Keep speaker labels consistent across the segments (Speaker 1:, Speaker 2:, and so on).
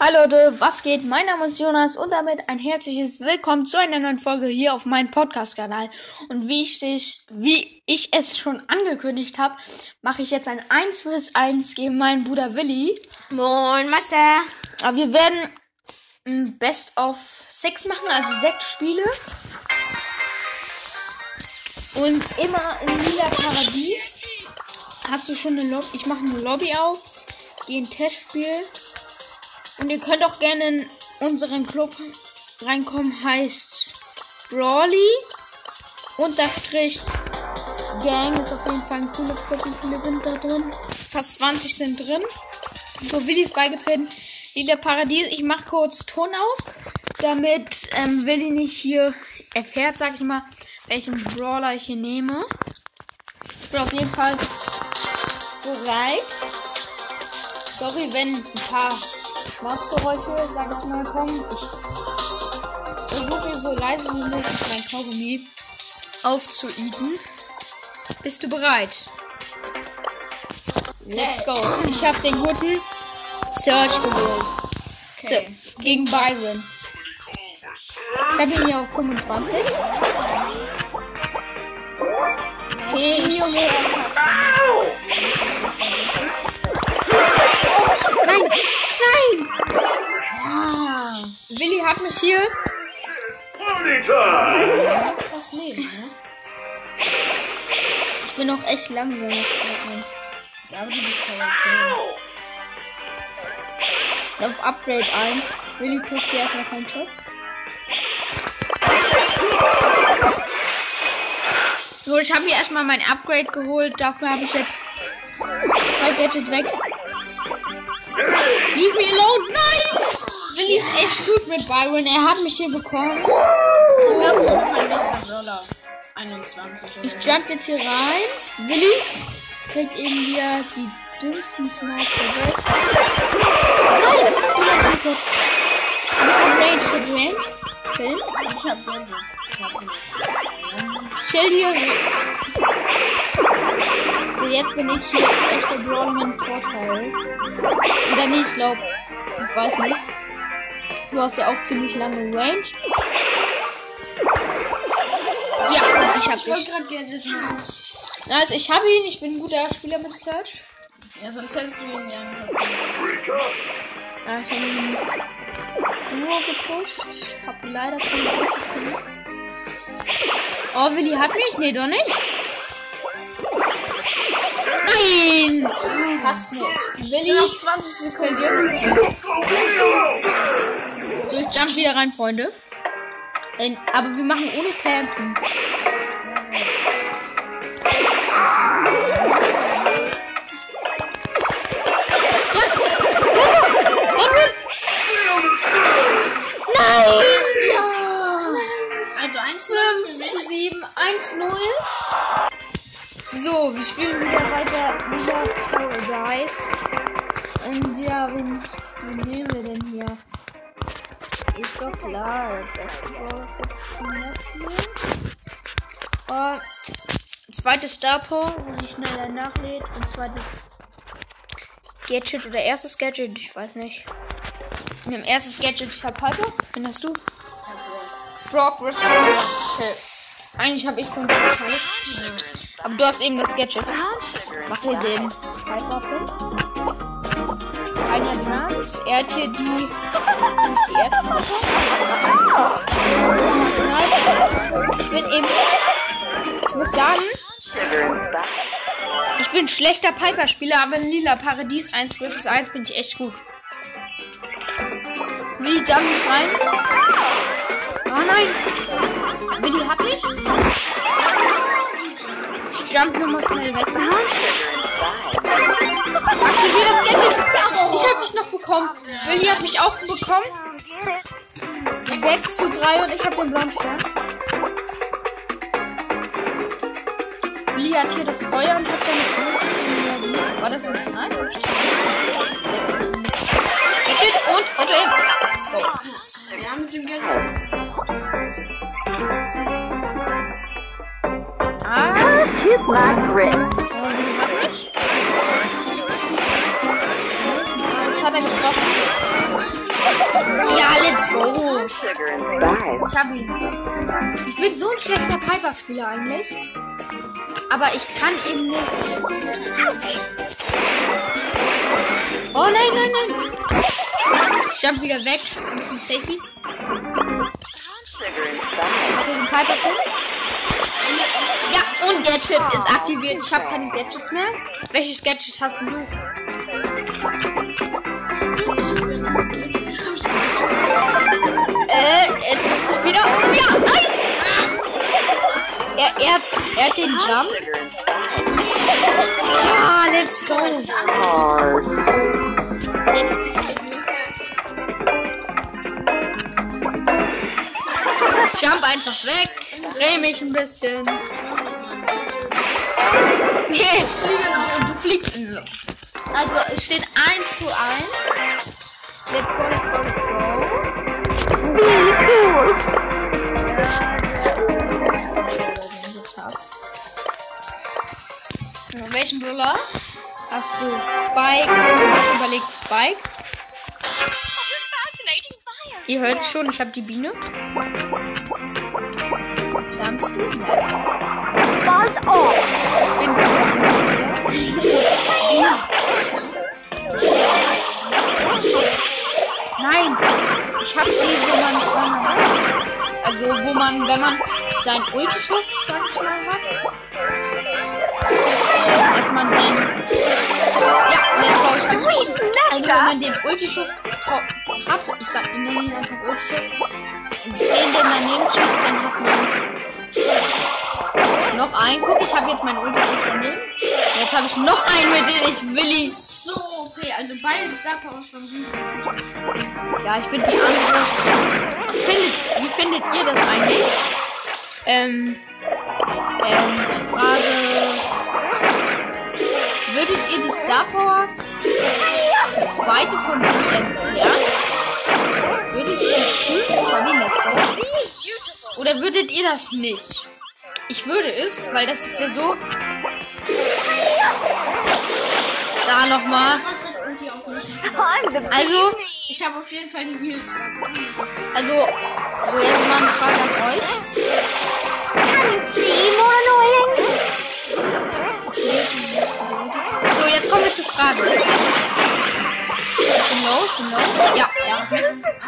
Speaker 1: Hi Leute, was geht? Mein Name ist Jonas und damit ein herzliches Willkommen zu einer neuen Folge hier auf meinem Podcast-Kanal. Und wie ich, dich, wie ich es schon angekündigt habe, mache ich jetzt ein 1 vs 1 gegen meinen Bruder Willi.
Speaker 2: Moin, Master.
Speaker 1: Aber wir werden ein Best of 6 machen, also 6 Spiele. Und immer in lila Paradies. Hast du schon eine Lobby? Ich mache eine Lobby auf. Gehe ein Testspiel. Und ihr könnt auch gerne in unseren Club reinkommen. Heißt Brawly. Unterstrich Gang ist auf jeden Fall ein cooler Club. Wie viele sind da drin? Fast 20 sind drin. So, Willi ist beigetreten. Lila Paradies. Ich mache kurz Ton aus, damit ähm, Willi nicht hier erfährt, sag ich mal, welchen Brawler ich hier nehme. Ich bin auf jeden Fall bereit. Sorry, wenn ein paar Schwarzgeräusche, sag ich mal, kommen. Ich versuche so leise wie möglich mein Kaugummi aufzueaten. Bist du bereit? Let's go. Ich habe den guten Search geholt.
Speaker 2: Okay.
Speaker 1: So, gegen Byron. Ich habe ihn hier auf 25. Okay, ich Nein! Ah, Willi hat mich hier krass Leben, ne? Ich bin auch echt langsam.
Speaker 2: Ja, aber du bist
Speaker 1: Auf Upgrade 1. Willi kriegt hier erstmal keinen Schuss. So, ich habe hier erstmal mein Upgrade geholt. Dafür habe ich jetzt zwei Gadgets weg. Leave me alone. Nice! Willi ist echt gut mit Byron. Er hat mich hier bekommen.
Speaker 2: 10. Mein nächster Brawler. 21.
Speaker 1: Ich jump jetzt hier rein. Willi kriegt eben hier die dümmsten Snipes der Welt. Nein! Oh mein Gott. Ich hab Range, ich hab Range. Chill.
Speaker 2: Ich hab Bälle. Ich hab ihn.
Speaker 1: Chill hier. Jetzt bin ich hier echt der Brawler mit dem Vorteil. Oder nicht, ich glaub. Ich weiß nicht. Du hast ja auch ziemlich lange Range. Ja, ich hab
Speaker 2: Ich
Speaker 1: dich.
Speaker 2: machen.
Speaker 1: Also ich habe ihn, ich bin ein guter Spieler mit Search.
Speaker 2: Ja, sonst hättest du ihn ja nicht.
Speaker 1: Ja, ich habe ihn nur gepusht. Hab leider keine Punkte gefunden. Oh, Willi hat mich? Nee, doch nicht. Nein! Fast.
Speaker 2: Sind
Speaker 1: Willi,
Speaker 2: noch 20 Sekunden.
Speaker 1: so, ich jump wieder rein, Freunde. Ähm, aber wir machen ohne Campen. Nein! Ja!
Speaker 2: Also 1 für
Speaker 1: 5
Speaker 2: mich.
Speaker 1: zu 7, 1 0. So, wir spielen wieder weiter wieder Paradise. Und ja, wen, wen nehmen wir denn hier? Ist doch klar, das die Team äh, Zweites Star Power, wo sie schneller nachlädt. Und zweites Gadget oder erstes Gadget, ich weiß nicht. In dem erstes Gadget, ich hab Piper. Wen hast du? Brock vs. Okay. Eigentlich habe ich so ein Vorteil. Aber du hast eben das Gadget. Mach hier den hin. Einer Dynamit. Er hat hier die. Das ist die erste Piper. Ich bin eben. Ich muss sagen. Ich bin schlechter Piper-Spieler, aber in Lila Paradies 1 vs 1 bin ich echt gut. Willi jump nicht rein. Oh nein. Willi hat mich. Jump nur mal schnell weg. Aktivier das Gadget. Ich hab dich noch bekommen. Willi hat mich auch bekommen. 6 zu 3 und ich hab den blauen Stern. Willi hat hier das Feuer und hat seine Ulti. War das ein Sniper? Gadget und Auto eben. Let's go.
Speaker 2: Ja, mit dem Gadget.
Speaker 3: Grits.
Speaker 1: aber Willi hat mich. Jetzt hat er getroffen.
Speaker 3: sugar and spice.
Speaker 1: Ich hab ihn. Ich bin so ein schlechter Piper-Spieler eigentlich. Aber ich kann eben nicht. Oh nein, nein, nein. Ich jump wieder weg. Ein Safety.
Speaker 3: And spice.
Speaker 1: Hat er den Piper -Pin? Ja, und Gadget ist aktiviert. Ich habe keine Gadgets mehr. Welches Gadget hast du? Äh, jetzt wieder. Oh ja, nein! Er, er, hat, er hat den Jump.
Speaker 3: Sugar and spice.
Speaker 1: Ah, let's go. Jump einfach weg. Dreh mich ein bisschen. Nee, du fliegst in die Luft. Also, es steht 1 zu 1. Let's go, let's go, let's go. Ja, Welchen Brawler hast du? Spike. Überlegt Spike. Ihr hört es schon, ich habe die Biene. Jumpst du?
Speaker 3: Buzz off.
Speaker 1: Bin Nein, ich hab die, wo man, also wo man, wenn man seinen Ultischuss, sag ich mal, hat, dass man den, ja, let's go, ich also wenn man den Ultischuss hat, ich sag ihn nie einfach Ultischuss, den, den daneben schießt, dann hat man noch einen. Guck, ich habe jetzt meinen Ultischuss daneben. Jetzt habe ich noch einen, mit dem ich Willi
Speaker 2: So, okay, also beide Star Powers von Süßen.
Speaker 1: Ja, ich finde die andere. Findet, wie findet ihr das eigentlich? Ähm, ähm, frage, würdet ihr die Star Power zweite von mir entfernen? Würdet ihr das tun? Ihn. Oder würdet ihr das nicht? Ich würde es, weil das ist ja so. Da nochmal. Also,
Speaker 2: Ich habe auf jeden Fall die Wheels.
Speaker 1: also, so jetzt mal eine Frage an euch. So, jetzt kommen wir zur Frage. Bin low. Ja, ja.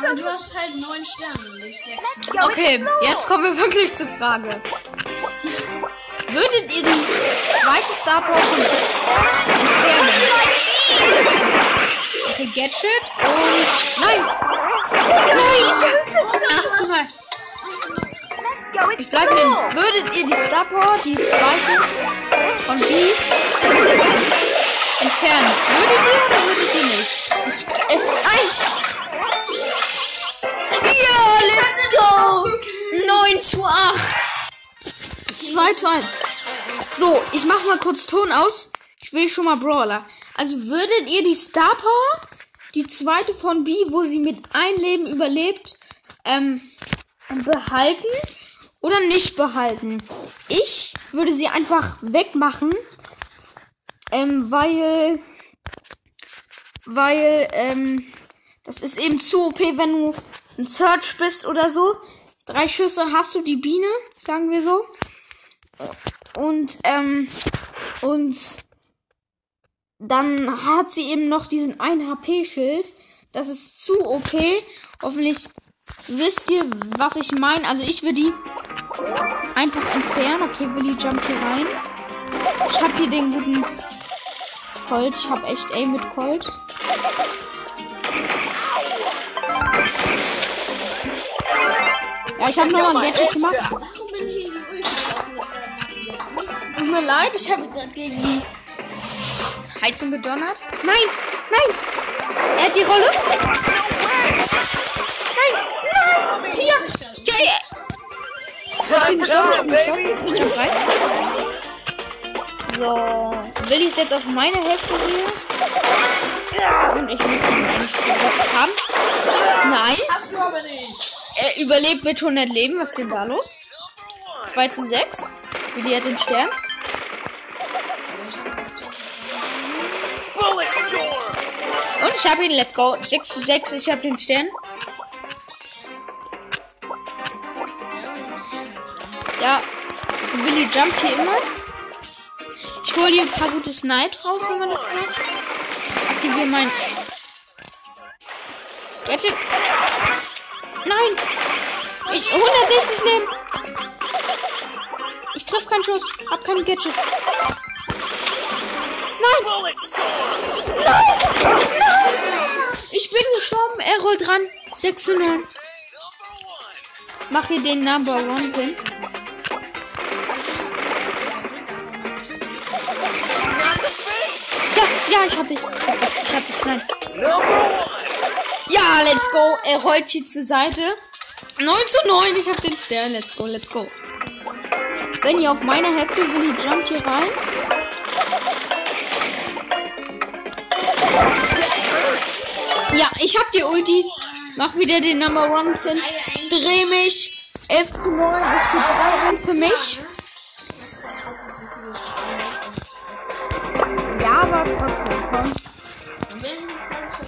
Speaker 2: Aber du hast halt neun Sterne, nicht sechs.
Speaker 1: Okay, jetzt kommen wir wirklich zur Frage. Würdet ihr die zweite Star Power von entfernen? Okay, Gadget und... Nein! Nein! Ach.
Speaker 3: Go,
Speaker 1: Ich bleib hin. Würdet ihr die Star Power, die zweite von B entfernen? Würdet ihr oder würdet ihr nicht? Ich, äh, nein! Ja, let's go! 9 zu 8. 2 zu 1. So, ich mach mal kurz Ton aus. Ich will schon mal Brawler. Also würdet ihr die Star Power, die zweite von B, wo sie mit ein Leben überlebt, ähm, behalten oder nicht behalten? Ich würde sie einfach wegmachen, ähm, weil, weil, ähm, das ist eben zu OP, wenn du ein Search bist oder so. Drei Schüsse hast du die Biene, sagen wir so. Und, ähm, und dann hat sie eben noch diesen 1 HP-Schild. Das ist zu OP. Hoffentlich wisst ihr, was ich meine. Also ich würde die einfach entfernen. Okay, Willi jumpt hier rein. Ich habe hier den guten Colt. Ich habe echt Aim mit Colt. Ja, ich habe nochmal ein Gadget gemacht. Mir leid, ich habe gerade gegen die Heizung gedonnert. Nein, nein. Er hat die Rolle. Nein, nein. Hier. Jay. Ich bin gestorben, ich bin jump rein. So. Willi ist jetzt auf meine Hälfte hier. Und ich muss ihn eigentlich zurück haben. Nein.
Speaker 2: Hast du aber nicht.
Speaker 1: Er überlebt mit 100 Leben. Was ist denn da los? 2 zu 6. Willi hat den Stern. Ich hab ihn, let's go. 6 zu 6, ich hab den Stern. Ja, Willi jumpt hier immer. Ich hole hier ein paar gute Snipes raus, wenn man das macht. Aktiviere mein. Gadget. Nein! Ich 160 nehmen! Ich treffe keinen Schuss, hab keine Gadgets. Nein! Nein! Ich bin gestorben. Er rollt ran. 6 zu 9. Mach hier den Number One Pin. Ja, ja, ich hab dich. Ich hab dich. Ich hab dich. Nein. Ja, let's go. Er rollt hier zur Seite. 9 zu 9. Ich hab den Stern. Let's go, let's go. Wenn ihr auf meiner Hälfte will, jumpt hier rein. Ja, ich hab die Ulti. Mach wieder den Number One Pin. Dreh mich. 11 zu 9. Es steht 3-1 für mich. Ja, aber trotzdem, komm.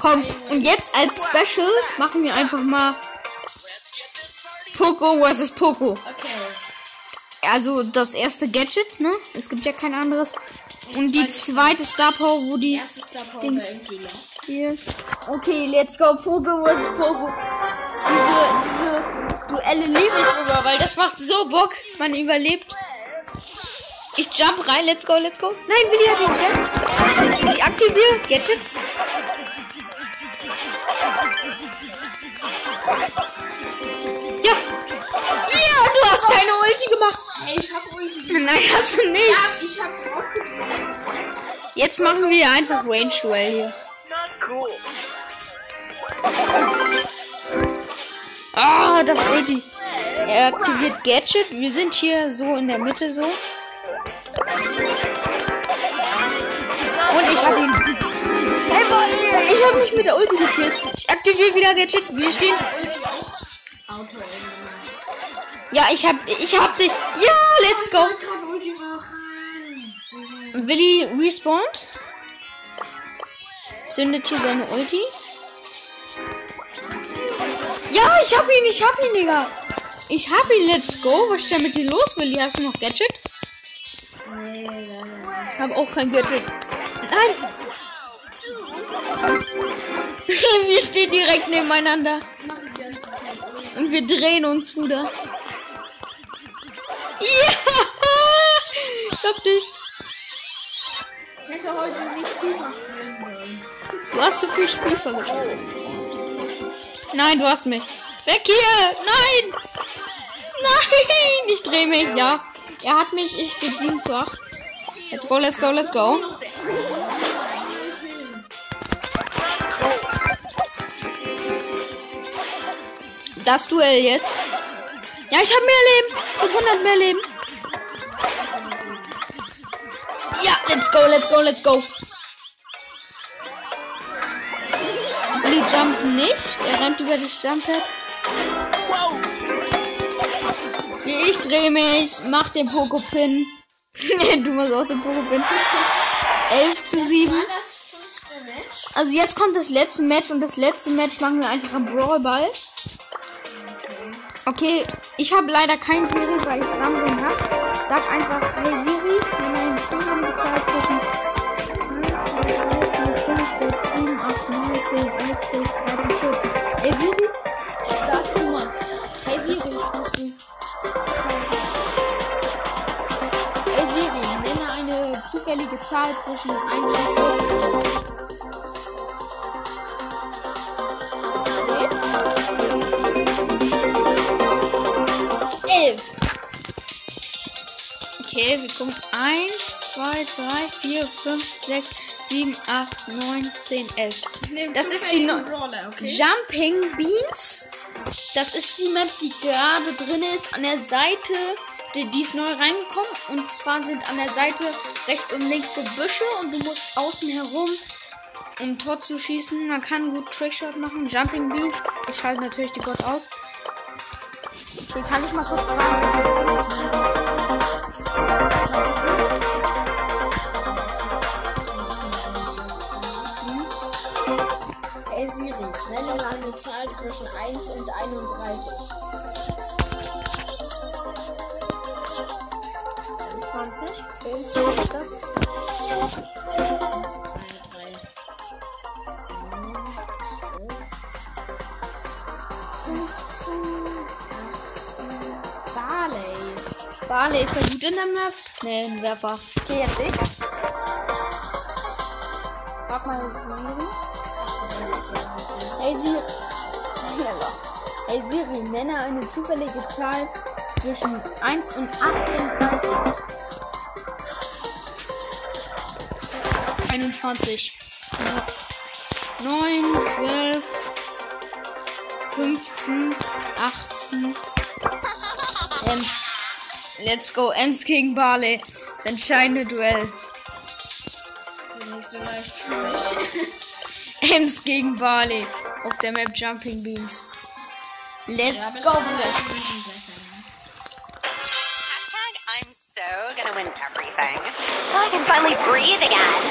Speaker 1: Komm, und jetzt als Special machen wir einfach mal Poco vs. Poco.
Speaker 2: Okay.
Speaker 1: Also das erste Gadget, ne? Es gibt ja kein anderes. Und die zweite Star Power, wo die
Speaker 2: Erste Star Power
Speaker 1: Dings. Hier. Okay, let's go Poco vs. Poco. Diese, diese Duelle liebe ich sogar, weil das macht so Bock. Man überlebt. Ich jump rein, let's go, let's go. Nein, Willi hat den Chat. Ich aktiviere Gadget. Ja. Ja, du hast keine Ulti gemacht.
Speaker 2: Hey, ich hab Ulti.
Speaker 1: Nein, hast du nicht.
Speaker 2: Ja, ich hab drauf.
Speaker 1: Jetzt machen wir einfach Range Duell hier. Ah, das Ulti. Er aktiviert Gadget. Wir sind hier so in der Mitte so. Und ich hab ihn. Ich hab mich mit der Ulti gezählt. Ich aktiviere wieder Gadget. Wir stehen. Ja, ich hab, ich hab dich. Ja, let's go. Willi respawnt. Zündet hier seine Ulti. Ja, ich hab ihn, ich hab ihn, Digga. Ich hab ihn, let's go. Was ist denn mit dir los, Willi? Hast du noch Gadget?
Speaker 2: Nee, leider.
Speaker 1: Ich hab auch kein Gadget. Nein. Wir stehen direkt nebeneinander. Und wir drehen uns, Bruder. Ja! Ich hab dich.
Speaker 2: Hätte heute nicht FIFA spielen sollen.
Speaker 1: Du hast zu viel Spielver gespielt. Nein, du hast mich. Weg hier! Nein! Nein! Ich dreh mich, ja. Er hat mich, ich stehe 7 zu 8. Let's go, let's go, let's go. Das Duell jetzt. Ja, ich habe mehr Leben. Ich habe 100 mehr Leben. Let's go, let's go, let's go. Willi jumpt nicht. Er rennt über das Jumppad. Ich drehe mich. Mach den Pokopin. du machst auch den Pokopin. 11 zu 7.
Speaker 2: War das fünfte Match?
Speaker 1: Also jetzt kommt das letzte Match und das letzte Match machen wir einfach am Brawlball. Okay, ich habe leider kein Siri, weil ich Samsung habe. Sag einfach, hey 10, 11, 12, 13, 14. Hey Siri, sag du mal. Hey Siri, ich dich. Hey Siri, nenne eine zufällige Zahl zwischen 1 und 14. Elf. Okay, wir kommen 1, 2, 3, 4, 5, 6, 7, 8, 9, 10, 11.
Speaker 2: Nehm
Speaker 1: Das ist die Neu-
Speaker 2: Brawler, okay?
Speaker 1: Jumping Beans. Das ist die Map, die gerade drin ist. An der Seite, die, die ist neu reingekommen. Und zwar sind an der Seite rechts und links so Büsche. Und du musst außen herum, um Tor zu schießen. Man kann gut Trickshot machen. Jumping Beans. Ich schalte natürlich die Bot aus. Okay, kann ich mal kurz fragen?
Speaker 2: Mal eine Zahl zwischen 1 und 31.
Speaker 1: Okay, was ist das?
Speaker 2: Barley.
Speaker 1: Barley ist er gut in der Map? Nee, ein Werfer. Okay, jetzt ich. Frag mal Siri. Hey Siri. Hey Siri, nenne eine zufällige Zahl zwischen 1 und 38. 21. 9, 12, 15, 18. Ems. Let's go, Ems gegen Barley. Das entscheidende Duell.
Speaker 2: Nicht so leicht für mich.
Speaker 1: Ems gegen Barley auf der Map Jumping Beans. Let's
Speaker 2: Ja, aber
Speaker 1: go.
Speaker 2: Ne?
Speaker 4: Hashtag I'm so gonna win everything. So I can finally breathe again.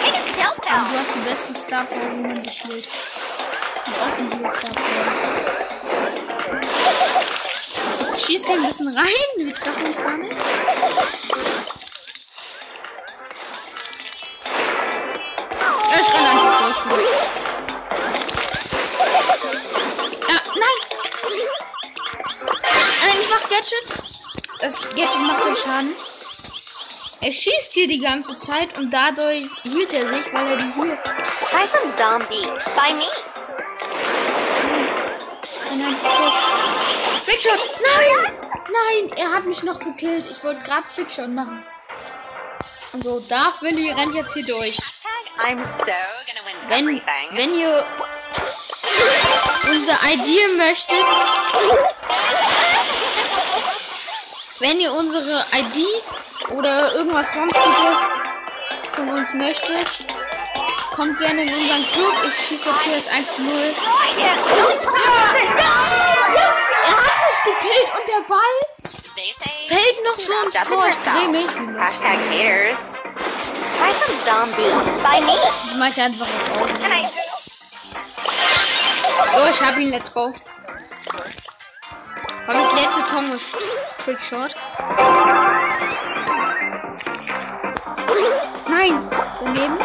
Speaker 4: Take a chill
Speaker 1: Aber
Speaker 4: pill.
Speaker 1: du hast die besten Star Power, wie man dich hielt. Und auch die hier Star Power. Schießt hier ein bisschen rein. Wir treffen uns gar nicht. Gadget macht euch Schaden. Er schießt hier die ganze Zeit und dadurch hielt er sich, weil er die hier.
Speaker 4: Try some zombie by me.
Speaker 1: Nein, nein, Trickshot. Trickshot! Nein! Nein, er hat mich noch gekillt. Ich wollte gerade Trickshot machen. Und so, Darth Willi rennt jetzt hier durch.
Speaker 4: Hashtag I'm so gonna win
Speaker 1: Wenn, wenn ihr unser ID möchtet, wenn ihr unsere ID oder irgendwas sonstiges von uns möchtet, kommt gerne in unseren Club. Ich schieße jetzt hier das 1 zu 0.
Speaker 4: Yeah.
Speaker 1: Er hat mich gekillt und der Ball fällt noch so ins Tor. Ich dreh mich.
Speaker 4: Hashtag haters. Try some zombie by me.
Speaker 1: Ich mach einfach jetzt auf. So, ich hab ihn. Let's go. Komm, das letzte Tom ist Trickshot. Nein, daneben.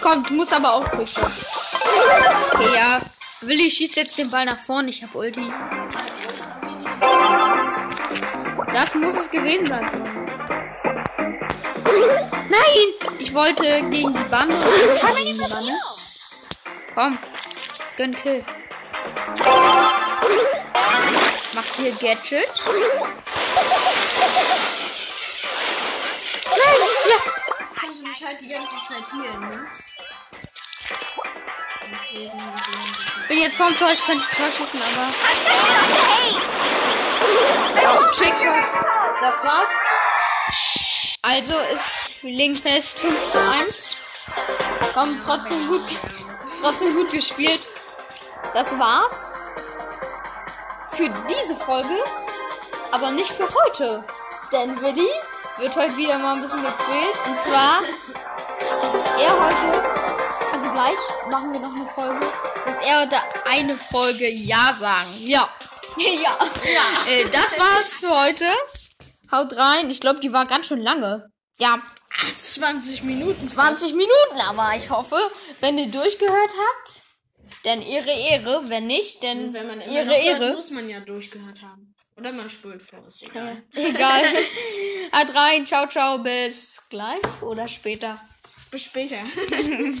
Speaker 1: Komm, du musst aber auch Trickshot. Okay, ja. Willi schießt jetzt den Ball nach vorne. Ich hab Ulti. Das muss es gewesen sein. Nein! Ich wollte gegen die Bande gegen die Bande. Komm, gönn Kill. Macht hier Gadget. Nein, ja.
Speaker 2: Also mich halt die ganze Zeit hier, ne?
Speaker 1: Bin jetzt vorm Tor, ich könnte Tor schießen, aber. Oh, Trickshot. Das war's. Also, wir legen fest 5 zu 1. Komm, trotzdem gut, trotzdem gut gespielt. Das war's. Für diese Folge. Aber nicht für heute. Denn Willi wird heute wieder mal ein bisschen gequält. Und zwar ist er heute also gleich machen wir noch eine Folge, dass er heute eine Folge Ja sagen. Ja. ja. ja. Äh, das war's für heute. Haut rein. Ich glaube, die war ganz schön lange. Ja,
Speaker 2: 20 Minuten.
Speaker 1: 20 Minuten, aber ich hoffe, wenn ihr durchgehört habt, denn Ehre, Ehre. Wenn nicht, denn
Speaker 2: Wenn man noch hört,
Speaker 1: Ehre.
Speaker 2: muss man ja durchgehört haben. Oder man spult vor, ist egal.
Speaker 1: Egal. Haut rein. Ciao, ciao. Bis gleich oder später.
Speaker 2: Bis später.